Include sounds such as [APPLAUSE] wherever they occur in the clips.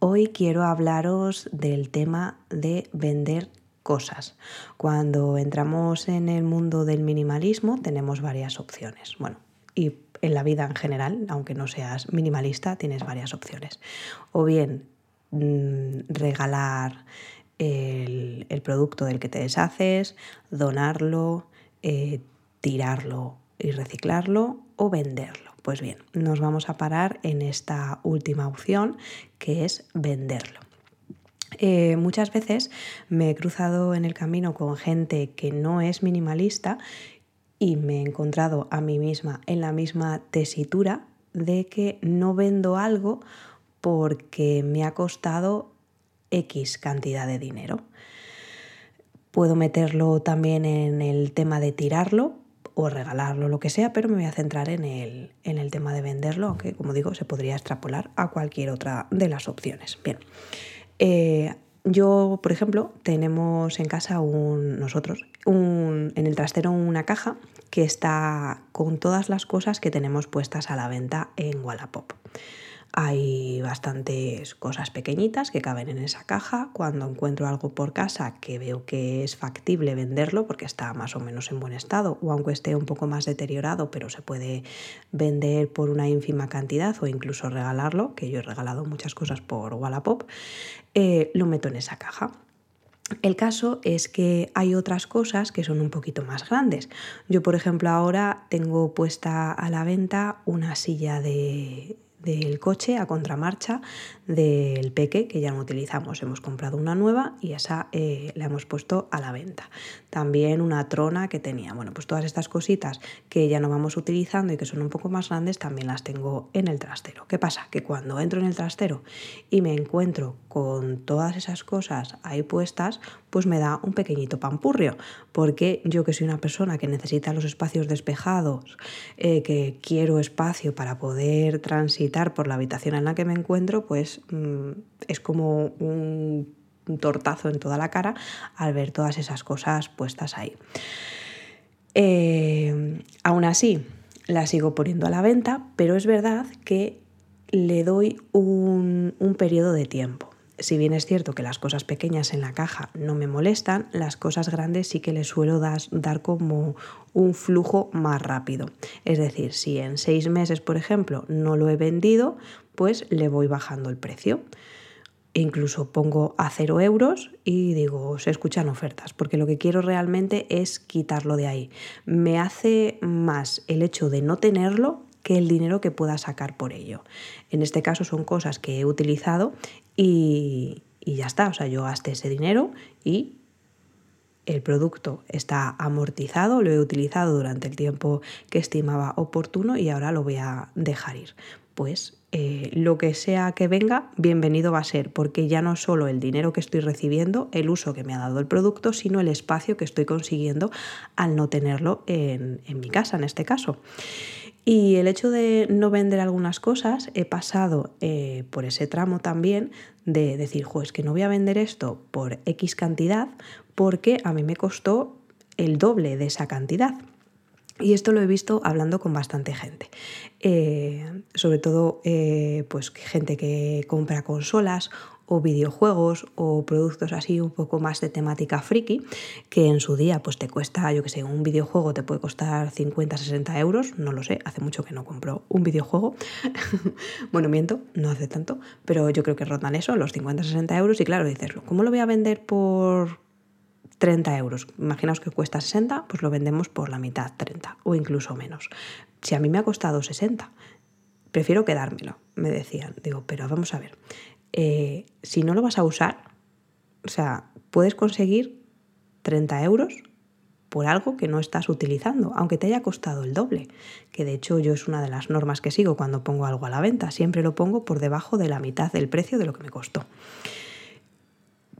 Hoy quiero hablaros del tema de vender cosas. Cuando entramos en el mundo del minimalismo tenemos varias opciones. Bueno, y en la vida en general, aunque no seas minimalista, tienes varias opciones. O bien mm, regalar el, producto del que te deshaces, donarlo, eh, tirarlo y reciclarlo o venderlo. Pues bien, nos vamos a parar en esta última opción que es venderlo. Eh, muchas veces me he cruzado en el camino con gente que no es minimalista y me he encontrado a mí misma en la misma tesitura de que no vendo algo porque me ha costado X cantidad de dinero. Puedo meterlo también en el tema de tirarlo, o regalarlo, lo que sea, pero me voy a centrar en el, en el tema de venderlo, aunque como digo, se podría extrapolar a cualquier otra de las opciones. Bien, eh, yo, por ejemplo, tenemos en casa un, nosotros, un, en el trastero una caja que está con todas las cosas que tenemos puestas a la venta en Wallapop. Hay bastantes cosas pequeñitas que caben en esa caja. Cuando encuentro algo por casa que veo que es factible venderlo porque está más o menos en buen estado o aunque esté un poco más deteriorado, pero se puede vender por una ínfima cantidad o incluso regalarlo, que yo he regalado muchas cosas por Wallapop, eh, lo meto en esa caja. El caso es que hay otras cosas que son un poquito más grandes. Yo, por ejemplo, ahora tengo puesta a la venta una silla de, del coche a contramarcha del peque que ya no utilizamos. Hemos comprado una nueva y esa eh, la hemos puesto a la venta. También una trona que tenía. Bueno, pues todas estas cositas que ya no vamos utilizando y que son un poco más grandes también las tengo en el trastero. ¿Qué pasa? Que cuando entro en el trastero y me encuentro con todas esas cosas ahí puestas, pues me da un pequeñito pampurrio, porque yo que soy una persona que necesita los espacios despejados, eh, que quiero espacio para poder transitar por la habitación en la que me encuentro, pues mm, es como un, tortazo en toda la cara al ver todas esas cosas puestas ahí. Eh, aún así, la sigo poniendo a la venta, pero es verdad que le doy un periodo de tiempo si bien es cierto que las cosas pequeñas en la caja no me molestan, las cosas grandes sí que les suelo dar, como un flujo más rápido. Es decir, si en seis meses, por ejemplo, no lo he vendido, pues le voy bajando el precio. incluso pongo a cero euros y digo, se escuchan ofertas, porque lo que quiero realmente es quitarlo de ahí. Me hace más el hecho de no tenerlo que el dinero que pueda sacar por ello. En este caso son cosas que he utilizado y, ya está. O sea, yo gasté ese dinero y el producto está amortizado, lo he utilizado durante el tiempo que estimaba oportuno y ahora lo voy a dejar ir. Pues eh, lo que sea que venga, bienvenido va a ser, porque ya no solo el dinero que estoy recibiendo, el uso que me ha dado el producto, sino el espacio que estoy consiguiendo al no tenerlo en, en mi casa, en este caso. Y el hecho de no vender algunas cosas, he pasado eh, por ese tramo también de decir, jo, es que no voy a vender esto por X cantidad porque a mí me costó el doble de esa cantidad. Y esto lo he visto hablando con bastante gente. Eh, sobre todo eh, pues gente que compra consolas o videojuegos o productos así un poco más de temática friki, que en su día pues te cuesta, yo que sé, un videojuego te puede costar 50, 60 euros, no lo sé, hace mucho que no compro un videojuego, [LAUGHS] bueno, miento, no hace tanto, pero yo creo que rotan eso, los 50, 60 euros y claro, dices, ¿cómo lo voy a vender por 30 euros? Imaginaos que cuesta 60, pues lo vendemos por la mitad, 30 o incluso menos. Si a mí me ha costado 60, prefiero quedármelo, me decían. Digo, pero vamos a ver, eh, si no lo vas a usar, o sea, puedes conseguir 30 euros por algo que no estás utilizando, aunque te haya costado el doble, que de hecho yo es una de las normas que sigo cuando pongo algo a la venta, siempre lo pongo por debajo de la mitad del precio de lo que me costó.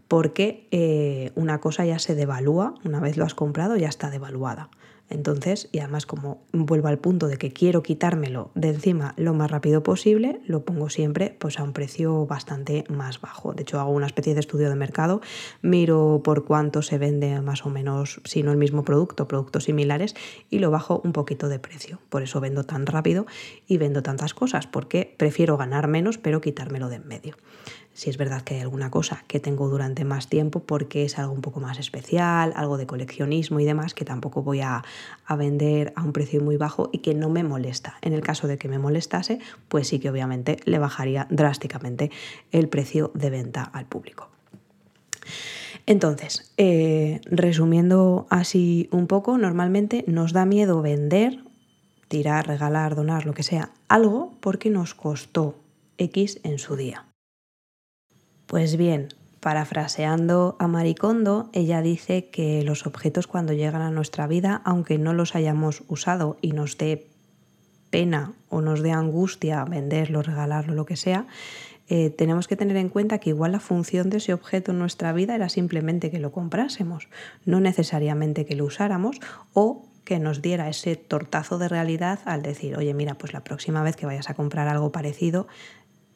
Porque eh, una cosa ya se devalúa, una vez lo has comprado ya está devaluada. Entonces, y además como vuelvo al punto de que quiero quitármelo de encima lo más rápido posible, lo pongo siempre pues a un precio bastante más bajo. De hecho, hago una especie de estudio de mercado, miro por cuánto se vende más o menos, si no el mismo producto, productos similares, y lo bajo un poquito de precio. Por eso vendo tan rápido y vendo tantas cosas, porque prefiero ganar menos pero quitármelo de en medio si es verdad que hay alguna cosa que tengo durante más tiempo porque es algo un poco más especial, algo de coleccionismo y demás, que tampoco voy a, vender a un precio muy bajo y que no me molesta. En el caso de que me molestase, pues sí que obviamente le bajaría drásticamente el precio de venta al público. Entonces, eh, resumiendo así un poco, normalmente nos da miedo vender, tirar, regalar, donar, lo que sea, algo porque nos costó X en su día. Pues bien, parafraseando a Maricondo, ella dice que los objetos cuando llegan a nuestra vida, aunque no los hayamos usado y nos dé pena o nos dé angustia venderlo, regalarlo, lo que sea, eh, tenemos que tener en cuenta que igual la función de ese objeto en nuestra vida era simplemente que lo comprásemos, no necesariamente que lo usáramos o que nos diera ese tortazo de realidad al decir, oye, mira, pues la próxima vez que vayas a comprar algo parecido,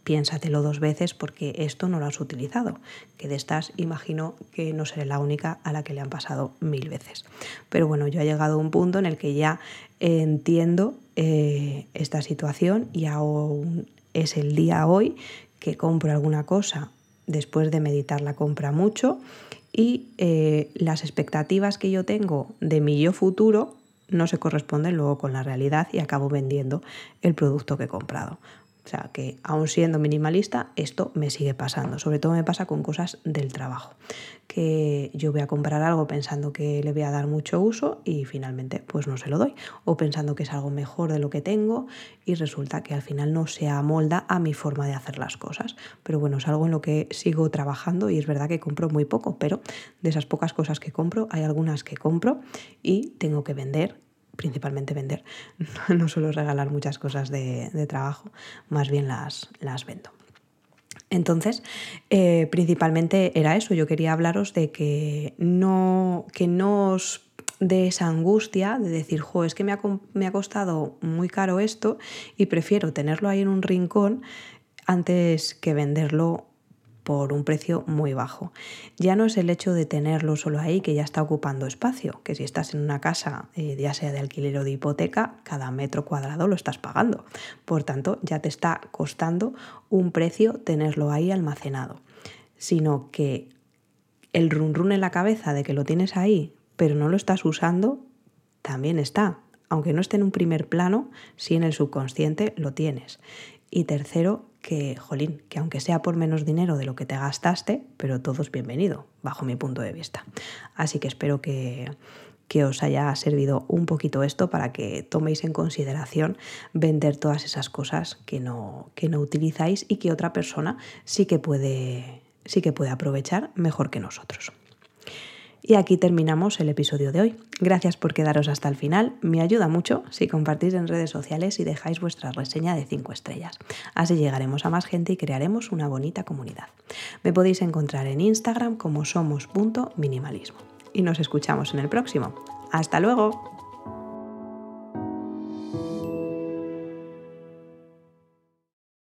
piénsatelo dos veces porque esto no lo has utilizado, que de estas imagino que no seré la única a la que le han pasado mil veces. Pero bueno, yo he llegado a un punto en el que ya entiendo eh, esta situación y aún es el día hoy que compro alguna cosa después de meditar la compra mucho y eh, las expectativas que yo tengo de mi yo futuro no se corresponden luego con la realidad y acabo vendiendo el producto que he comprado. O sea que aún siendo minimalista, esto me sigue pasando. Sobre todo me pasa con cosas del trabajo. Que yo voy a comprar algo pensando que le voy a dar mucho uso y finalmente pues no se lo doy. O pensando que es algo mejor de lo que tengo y resulta que al final no se amolda a mi forma de hacer las cosas. Pero bueno, es algo en lo que sigo trabajando y es verdad que compro muy poco, pero de esas pocas cosas que compro hay algunas que compro y tengo que vender principalmente vender. [LAUGHS] No suelo regalar muchas cosas de, trabajo, más bien las, las vendo. Entonces, eh, principalmente era eso. Yo quería hablaros de que no, que no os de esa angustia de decir, jo, es que me ha, me ha costado muy caro esto y prefiero tenerlo ahí en un rincón antes que venderlo por un precio muy bajo. Ya no es el hecho de tenerlo solo ahí que ya está ocupando espacio, que si estás en una casa, eh, ya sea de alquiler o de hipoteca, cada metro cuadrado lo estás pagando. Por tanto, ya te está costando un precio tenerlo ahí almacenado. Sino que el run run en la cabeza de que lo tienes ahí, pero no lo estás usando, también está. Aunque no esté en un primer plano, sí en el subconsciente lo tienes. Y tercero, que, jolín, que aunque sea por menos dinero de lo que te gastaste, pero todo es bienvenido, bajo mi punto de vista. Así que espero que, que os haya servido un poquito esto para que toméis en consideración vender todas esas cosas que no, que no utilizáis y que otra persona sí que puede, sí que puede aprovechar mejor que nosotros. Y aquí terminamos el episodio de hoy. Gracias por quedaros hasta el final. Me ayuda mucho si compartís en redes sociales y dejáis vuestra reseña de 5 estrellas. Así llegaremos a más gente y crearemos una bonita comunidad. Me podéis encontrar en Instagram como somos.minimalismo. Y nos escuchamos en el próximo. ¡Hasta luego!